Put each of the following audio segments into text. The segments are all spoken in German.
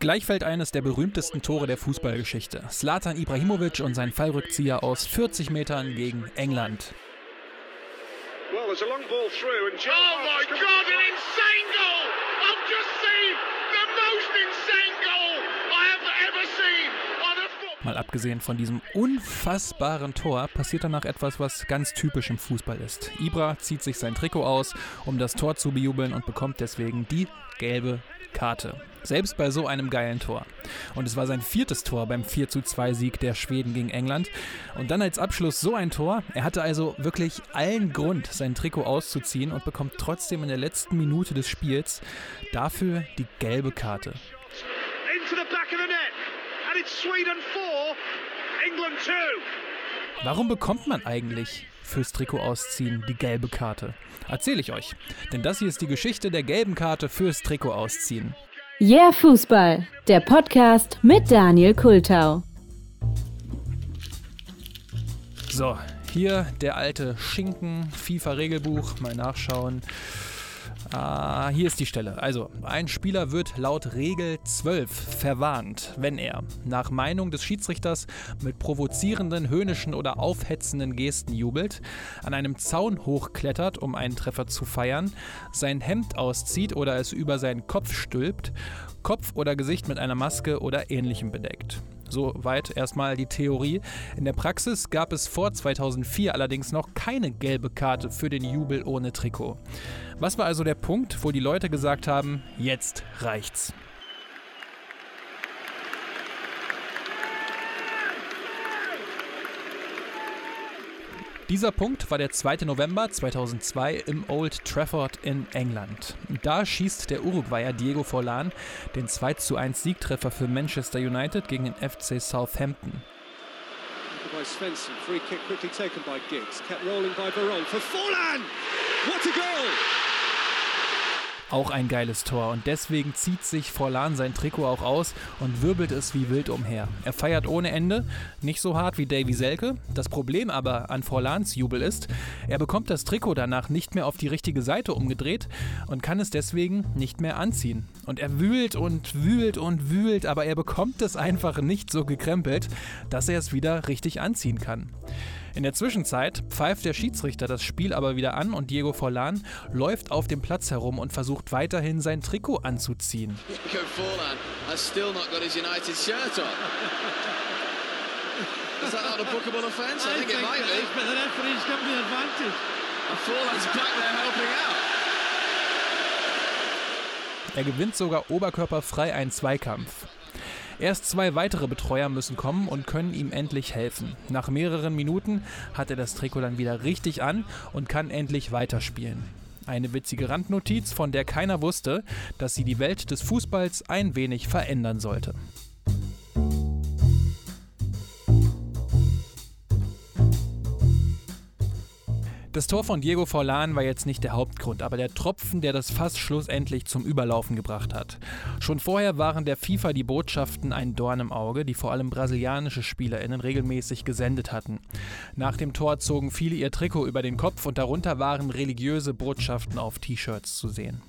Gleich fällt eines der berühmtesten Tore der Fußballgeschichte. Slatan Ibrahimovic und sein Fallrückzieher aus 40 Metern gegen England. Well, there's a long ball through and Joe Oh my God, an insane goal! I've just seen the most insane goal I have ever seen on a Mal abgesehen von diesem unfassbaren Tor passiert danach etwas, was ganz typisch im Fußball ist. Ibra zieht sich sein Trikot aus, um das Tor zu bejubeln und bekommt deswegen die gelbe Karte. Selbst bei so einem geilen Tor. Und es war sein viertes Tor beim 42 Sieg der Schweden gegen England. Und dann als Abschluss so ein Tor. Er hatte also wirklich allen Grund, sein Trikot auszuziehen und bekommt trotzdem in der letzten Minute des Spiels dafür die gelbe Karte. Into the back of the net. And it's Sweden 4, England 2. Warum bekommt man eigentlich fürs Trikot ausziehen die gelbe Karte? Erzähle ich euch. Denn das hier ist die Geschichte der gelben Karte fürs Trikot ausziehen. Yeah Fußball, der Podcast mit Daniel Kultau. So, hier der alte Schinken, FIFA-Regelbuch, mal nachschauen. Ah, hier ist die Stelle. Also, ein Spieler wird laut Regel 12 verwarnt, wenn er, nach Meinung des Schiedsrichters, mit provozierenden, höhnischen oder aufhetzenden Gesten jubelt, an einem Zaun hochklettert, um einen Treffer zu feiern, sein Hemd auszieht oder es über seinen Kopf stülpt, Kopf oder Gesicht mit einer Maske oder ähnlichem bedeckt. Soweit erstmal die Theorie. In der Praxis gab es vor 2004 allerdings noch keine gelbe Karte für den Jubel ohne Trikot. Was war also der Punkt, wo die Leute gesagt haben, jetzt reicht's? Dieser Punkt war der 2. November 2002 im Old Trafford in England. Da schießt der Uruguayer Diego Forlan den 2 zu 1 Siegtreffer für Manchester United gegen den FC Southampton. By Svensson, free kick quickly taken by Giggs, kept rolling by Varane for Forlan! What a goal! Auch ein geiles Tor und deswegen zieht sich Forlan sein Trikot auch aus und wirbelt es wie wild umher. Er feiert ohne Ende, nicht so hart wie Davy Selke. Das Problem aber an Forlans Jubel ist, er bekommt das Trikot danach nicht mehr auf die richtige Seite umgedreht und kann es deswegen nicht mehr anziehen. Und er wühlt und wühlt und wühlt, aber er bekommt es einfach nicht so gekrempelt, dass er es wieder richtig anziehen kann. In der Zwischenzeit pfeift der Schiedsrichter das Spiel aber wieder an und Diego Forlan läuft auf dem Platz herum und versucht weiterhin sein Trikot anzuziehen. Diego Forlan has still not got his United shirt on. Is that not a bookable offence? I, I think, think it might be. But the referee's got the advantage. And Forlan's back there helping out. Er gewinnt sogar oberkörperfrei einen Zweikampf. Erst zwei weitere Betreuer müssen kommen und können ihm endlich helfen. Nach mehreren Minuten hat er das Trikot dann wieder richtig an und kann endlich weiterspielen. Eine witzige Randnotiz, von der keiner wusste, dass sie die Welt des Fußballs ein wenig verändern sollte. Das Tor von Diego Forlan war jetzt nicht der Hauptgrund, aber der Tropfen, der das Fass schlussendlich zum Überlaufen gebracht hat. Schon vorher waren der FIFA die Botschaften ein Dorn im Auge, die vor allem brasilianische SpielerInnen regelmäßig gesendet hatten. Nach dem Tor zogen viele ihr Trikot über den Kopf und darunter waren religiöse Botschaften auf T-Shirts zu sehen.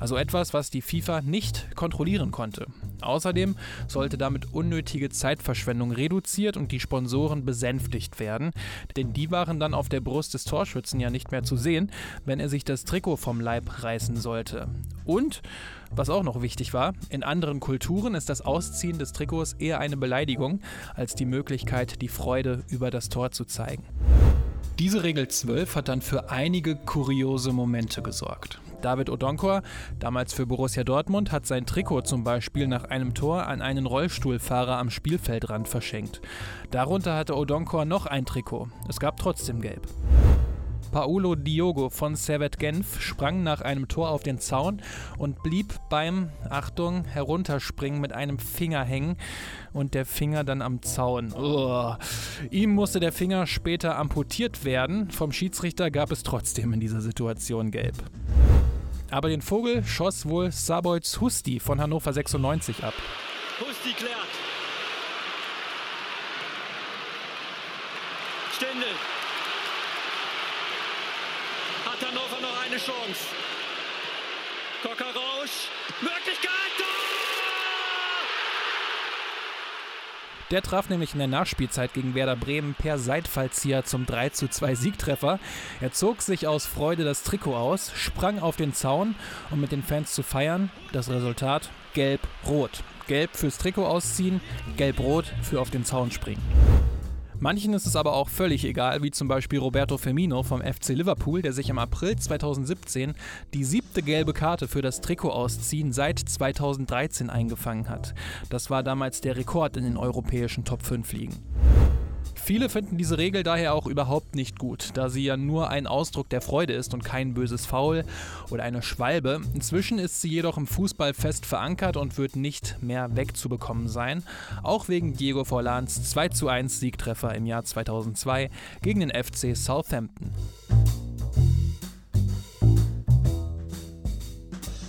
Also etwas, was die FIFA nicht kontrollieren konnte. Außerdem sollte damit unnötige Zeitverschwendung reduziert und die Sponsoren besänftigt werden, denn die waren dann auf der Brust des Torschützen ja nicht mehr zu sehen, wenn er sich das Trikot vom Leib reißen sollte. Und, was auch noch wichtig war, in anderen Kulturen ist das Ausziehen des Trikots eher eine Beleidigung als die Möglichkeit, die Freude über das Tor zu zeigen. Diese Regel 12 hat dann für einige kuriose Momente gesorgt. David Odonkor, damals für Borussia Dortmund, hat sein Trikot zum Beispiel nach einem Tor an einen Rollstuhlfahrer am Spielfeldrand verschenkt. Darunter hatte Odonkor noch ein Trikot. Es gab trotzdem Gelb. Paulo Diogo von Servet Genf sprang nach einem Tor auf den Zaun und blieb beim, Achtung, Herunterspringen mit einem Finger hängen und der Finger dann am Zaun. Oh. Ihm musste der Finger später amputiert werden. Vom Schiedsrichter gab es trotzdem in dieser Situation gelb. Aber den Vogel schoss wohl Saboiz Husti von Hannover 96 ab. Husti klärt. Stände. Hannover noch eine Chance. Kocker Rausch. Möglichkeit. Tor! Der traf nämlich in der Nachspielzeit gegen Werder Bremen per Seitfallzieher zum 3:2 Siegtreffer. Er zog sich aus Freude das Trikot aus, sprang auf den Zaun, um mit den Fans zu feiern. Das Resultat gelb-rot. Gelb fürs Trikot ausziehen, gelb-rot für auf den Zaun springen. Manchen ist es aber auch völlig egal, wie zum Beispiel Roberto Firmino vom FC Liverpool, der sich im April 2017 die siebte gelbe Karte für das Trikot ausziehen seit 2013 eingefangen hat. Das war damals der Rekord in den europäischen Top 5 Ligen. Viele finden diese Regel daher auch überhaupt nicht gut, da sie ja nur ein Ausdruck der Freude ist und kein böses Foul oder eine Schwalbe. Inzwischen ist sie jedoch im Fußball fest verankert und wird nicht mehr wegzubekommen sein, auch wegen Diego Forlans 2:1 Siegtreffer im Jahr 2002 gegen den FC Southampton.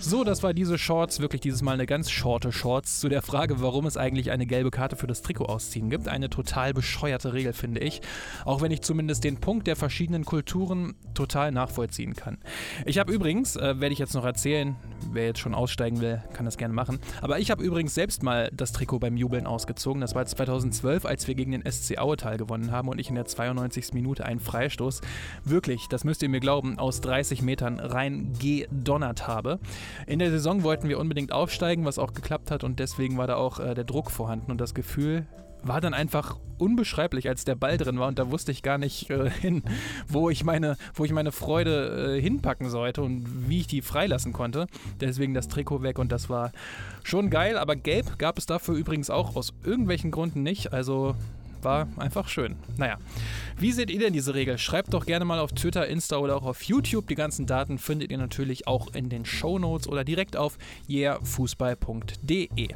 So, das war diese Shorts, wirklich dieses Mal eine ganz shorte Shorts zu der Frage, warum es eigentlich eine gelbe Karte für das Trikot ausziehen gibt. Eine total bescheuerte Regel, finde ich. Auch wenn ich zumindest den Punkt der verschiedenen Kulturen total nachvollziehen kann. Ich habe übrigens, äh, werde ich jetzt noch erzählen, wer jetzt schon aussteigen will, kann das gerne machen. Aber ich habe übrigens selbst mal das Trikot beim Jubeln ausgezogen. Das war 2012, als wir gegen den SC Auetal gewonnen haben und ich in der 92. Minute einen Freistoß, wirklich, das müsst ihr mir glauben, aus 30 Metern rein gedonnert habe. In der Saison wollten wir unbedingt aufsteigen, was auch geklappt hat und deswegen war da auch äh, der Druck vorhanden und das Gefühl war dann einfach unbeschreiblich, als der Ball drin war und da wusste ich gar nicht äh, hin, wo ich meine, wo ich meine Freude äh, hinpacken sollte und wie ich die freilassen konnte. Deswegen das Trikot weg und das war schon geil, aber gelb gab es dafür übrigens auch aus irgendwelchen Gründen nicht. Also war einfach schön. Naja, wie seht ihr denn diese Regel? Schreibt doch gerne mal auf Twitter, Insta oder auch auf YouTube. Die ganzen Daten findet ihr natürlich auch in den Show Notes oder direkt auf yeahfußball.de.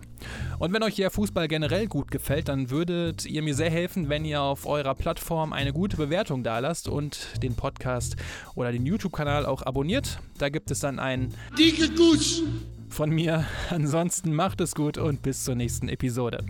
Und wenn euch yeah Fußball generell gut gefällt, dann würdet ihr mir sehr helfen, wenn ihr auf eurer Plattform eine gute Bewertung dalasst und den Podcast oder den YouTube-Kanal auch abonniert. Da gibt es dann einen Dicke Guss von mir. Ansonsten macht es gut und bis zur nächsten Episode.